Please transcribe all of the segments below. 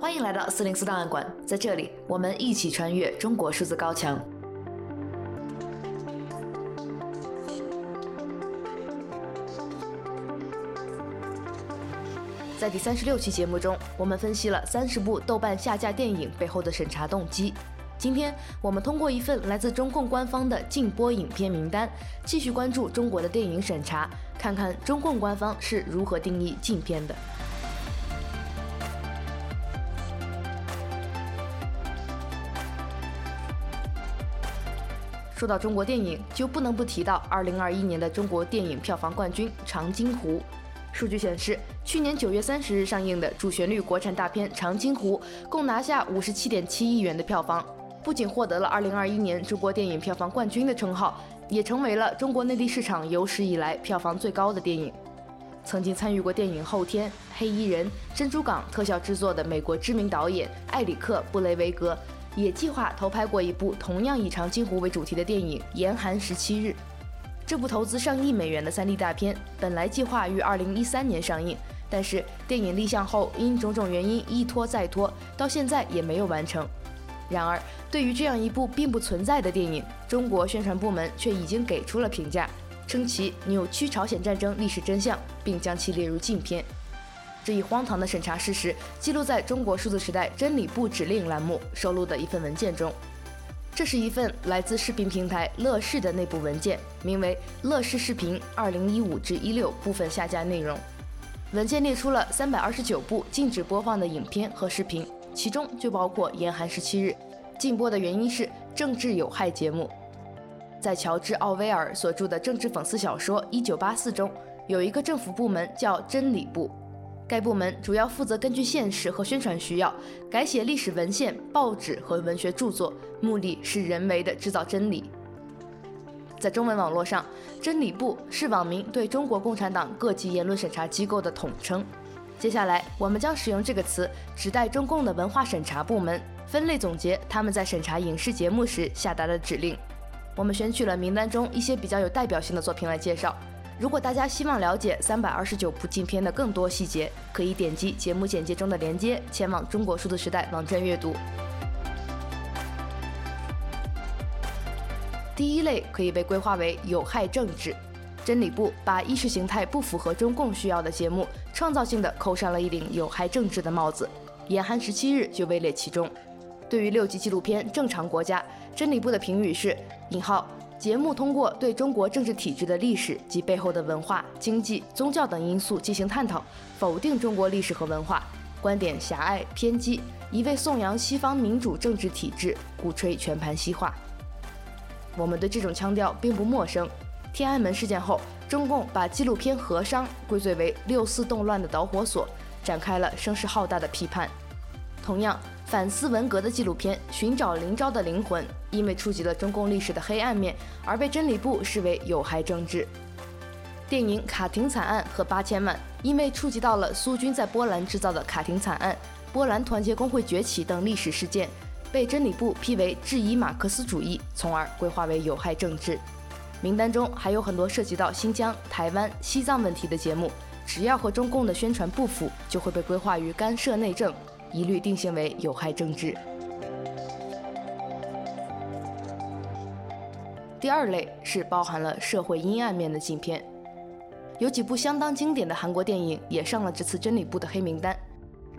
欢迎来到四零四档案馆，在这里，我们一起穿越中国数字高墙。在第三十六期节目中，我们分析了三十部豆瓣下架电影背后的审查动机。今天，我们通过一份来自中共官方的禁播影片名单，继续关注中国的电影审查，看看中共官方是如何定义禁片的。说到中国电影，就不能不提到2021年的中国电影票房冠军《长津湖》。数据显示，去年9月30日上映的主旋律国产大片《长津湖》共拿下57.7亿元的票房，不仅获得了2021年中国电影票房冠军的称号，也成为了中国内地市场有史以来票房最高的电影。曾经参与过电影《后天》《黑衣人》《珍珠港》特效制作的美国知名导演艾里克·布雷维格。也计划投拍过一部同样以长津湖为主题的电影《严寒十七日》。这部投资上亿美元的 3D 大片本来计划于2013年上映，但是电影立项后因种种原因一拖再拖，到现在也没有完成。然而，对于这样一部并不存在的电影，中国宣传部门却已经给出了评价，称其扭曲朝鲜战争历史真相，并将其列入禁片。这一荒唐的审查事实记录在中国数字时代真理部指令栏目收录的一份文件中。这是一份来自视频平台乐视的内部文件，名为《乐视视频2015至16部分下架内容》。文件列出了329部禁止播放的影片和视频，其中就包括《严寒十七日》。禁播的原因是政治有害节目。在乔治·奥威尔所著的政治讽刺小说《1984》中，有一个政府部门叫真理部。该部门主要负责根据现实和宣传需要改写历史文献、报纸和文学著作，目的是人为的制造真理。在中文网络上，“真理部”是网民对中国共产党各级言论审查机构的统称。接下来，我们将使用这个词指代中共的文化审查部门，分类总结他们在审查影视节目时下达的指令。我们选取了名单中一些比较有代表性的作品来介绍。如果大家希望了解三百二十九部禁片的更多细节，可以点击节目简介中的链接，前往中国数字时代网站阅读。第一类可以被规划为有害政治，真理部把意识形态不符合中共需要的节目，创造性的扣上了一顶有害政治的帽子。严寒十七日就位列其中。对于六集纪录片《正常国家》，真理部的评语是：引号。节目通过对中国政治体制的历史及背后的文化、经济、宗教等因素进行探讨，否定中国历史和文化，观点狭隘偏激，一味颂扬西方民主政治体制，鼓吹全盘西化。我们对这种腔调并不陌生。天安门事件后，中共把纪录片《和商》归罪为六四动乱的导火索，展开了声势浩大的批判。同样。反思文革的纪录片《寻找林昭的灵魂》，因为触及了中共历史的黑暗面，而被真理部视为有害政治。电影《卡廷惨案》和《八千万》，因为触及到了苏军在波兰制造的卡廷惨案、波兰团结工会崛起等历史事件，被真理部批为质疑马克思主义，从而归划为有害政治。名单中还有很多涉及到新疆、台湾、西藏问题的节目，只要和中共的宣传不符，就会被归划于干涉内政。一律定性为有害政治。第二类是包含了社会阴暗面的禁片，有几部相当经典的韩国电影也上了这次真理部的黑名单。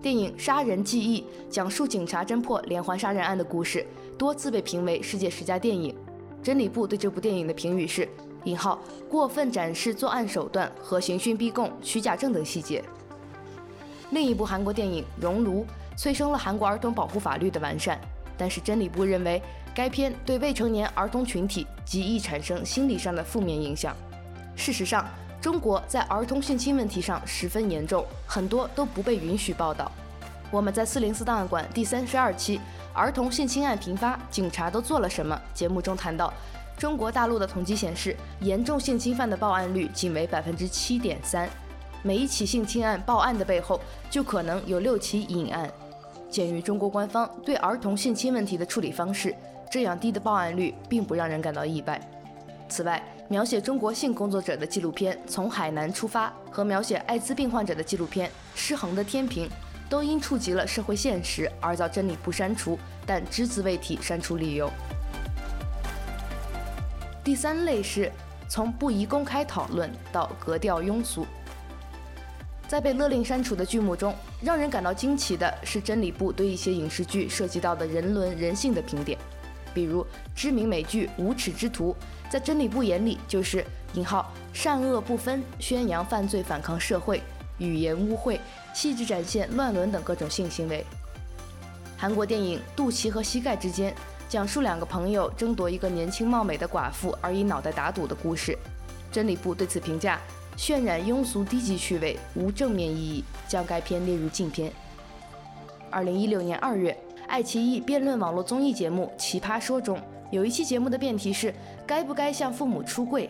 电影《杀人记忆》讲述警察侦破连环杀人案的故事，多次被评为世界十佳电影。真理部对这部电影的评语是：引号过分展示作案手段和刑讯逼供、虚假证等细节。另一部韩国电影《熔炉》。催生了韩国儿童保护法律的完善，但是真理部认为该片对未成年儿童群体极易产生心理上的负面影响。事实上，中国在儿童性侵问题上十分严重，很多都不被允许报道。我们在四零四档案馆第三十二期《儿童性侵案频发，警察都做了什么》节目中谈到，中国大陆的统计显示，严重性侵犯的报案率仅为百分之七点三。每一起性侵案报案的背后，就可能有六起隐案。鉴于中国官方对儿童性侵问题的处理方式，这样低的报案率并不让人感到意外。此外，描写中国性工作者的纪录片《从海南出发》和描写艾滋病患者的纪录片《失衡的天平》，都因触及了社会现实而遭真理部删除，但只字未提删除理由。第三类是从不宜公开讨论到格调庸俗。在被勒令删除的剧目中，让人感到惊奇的是真理部对一些影视剧涉及到的人伦人性的评点，比如知名美剧《无耻之徒》，在真理部眼里就是引号善恶不分，宣扬犯罪反抗社会，语言污秽，细致展现乱伦等各种性行为。韩国电影《肚脐和膝盖之间》讲述两个朋友争夺一个年轻貌美的寡妇而以脑袋打赌的故事，真理部对此评价。渲染庸俗低级趣味，无正面意义，将该片列入禁片。二零一六年二月，爱奇艺辩论网络综艺节目《奇葩说》中有一期节目的辩题是“该不该向父母出柜”。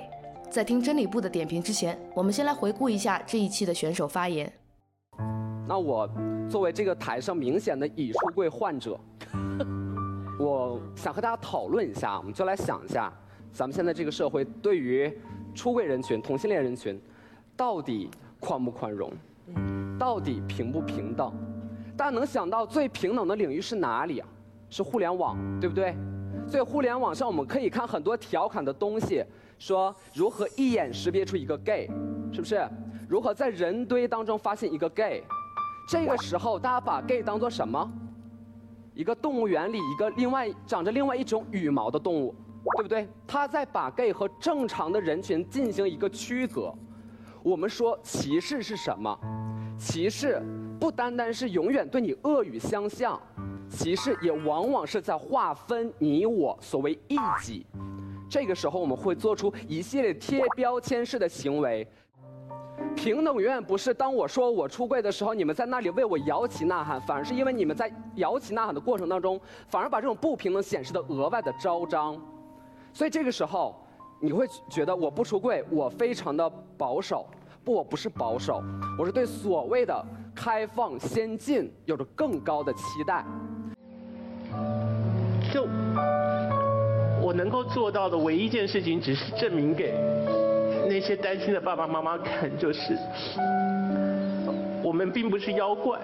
在听真理部的点评之前，我们先来回顾一下这一期的选手发言。那我作为这个台上明显的已出柜患者，我想和大家讨论一下，我们就来想一下，咱们现在这个社会对于出柜人群、同性恋人群。到底宽不宽容？到底平不平等？大家能想到最平等的领域是哪里啊？是互联网，对不对？所以互联网上我们可以看很多调侃的东西，说如何一眼识别出一个 gay，是不是？如何在人堆当中发现一个 gay？这个时候大家把 gay 当做什么？一个动物园里一个另外长着另外一种羽毛的动物，对不对？他在把 gay 和正常的人群进行一个区隔。我们说歧视是什么？歧视不单单是永远对你恶语相向，歧视也往往是在划分你我所谓异己。这个时候我们会做出一系列贴标签式的行为。平等永远不是当我说我出柜的时候，你们在那里为我摇旗呐喊，反而是因为你们在摇旗呐喊的过程当中，反而把这种不平等显示的额外的昭彰。所以这个时候。你会觉得我不出柜，我非常的保守。不，我不是保守，我是对所谓的开放先进有着更高的期待。就我能够做到的唯一一件事情，只是证明给那些担心的爸爸妈妈看，就是我们并不是妖怪，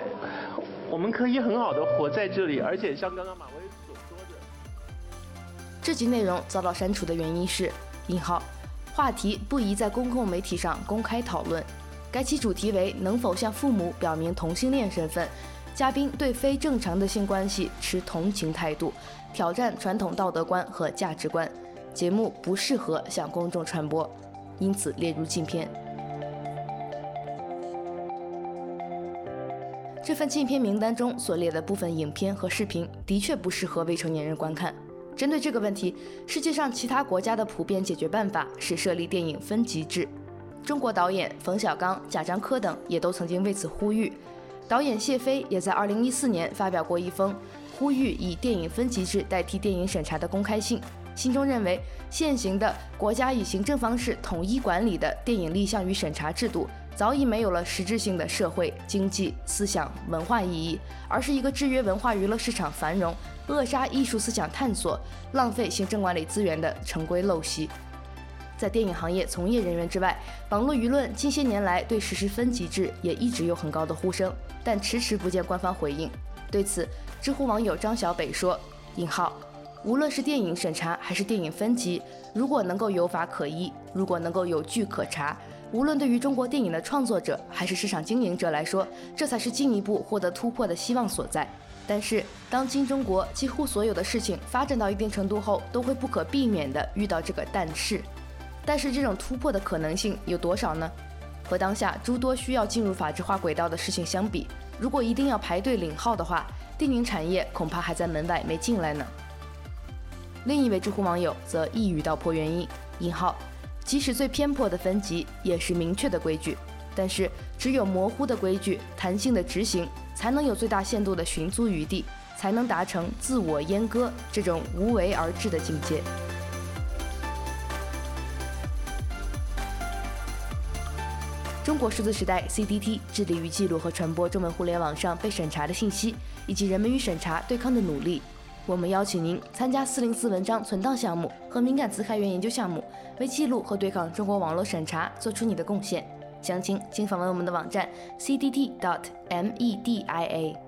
我们可以很好的活在这里，而且像刚刚马薇所说的，这集内容遭到删除的原因是。引号，话题不宜在公共媒体上公开讨论。该期主题为能否向父母表明同性恋身份。嘉宾对非正常的性关系持同情态度，挑战传统道德观和价值观。节目不适合向公众传播，因此列入禁片。这份禁片名单中所列的部分影片和视频，的确不适合未成年人观看。针对这个问题，世界上其他国家的普遍解决办法是设立电影分级制。中国导演冯小刚、贾樟柯等也都曾经为此呼吁。导演谢飞也在2014年发表过一封呼吁以电影分级制代替电影审查的公开信，信中认为现行的国家以行政方式统一管理的电影立项与审查制度早已没有了实质性的社会、经济、思想、文化意义，而是一个制约文化娱乐市场繁荣。扼杀艺术思想探索、浪费行政管理资源的陈规陋习，在电影行业从业人员之外，网络舆论近些年来对实施分级制也一直有很高的呼声，但迟迟不见官方回应。对此，知乎网友张小北说：“引号，无论是电影审查还是电影分级，如果能够有法可依，如果能够有据可查，无论对于中国电影的创作者还是市场经营者来说，这才是进一步获得突破的希望所在。”但是，当今中国几乎所有的事情发展到一定程度后，都会不可避免地遇到这个但是。但是，这种突破的可能性有多少呢？和当下诸多需要进入法制化轨道的事情相比，如果一定要排队领号的话，电影产业恐怕还在门外没进来呢。另一位知乎网友则一语道破原因：引号，即使最偏颇的分级也是明确的规矩，但是只有模糊的规矩，弹性的执行。才能有最大限度的寻租余地，才能达成自我阉割这种无为而治的境界。中国数字时代 （CDT） 致力于记录和传播中文互联网上被审查的信息，以及人们与审查对抗的努力。我们邀请您参加四零四文章存档项目和敏感词开源研究项目，为记录和对抗中国网络审查做出你的贡献。详情请访问我们的网站 cdt.dot media。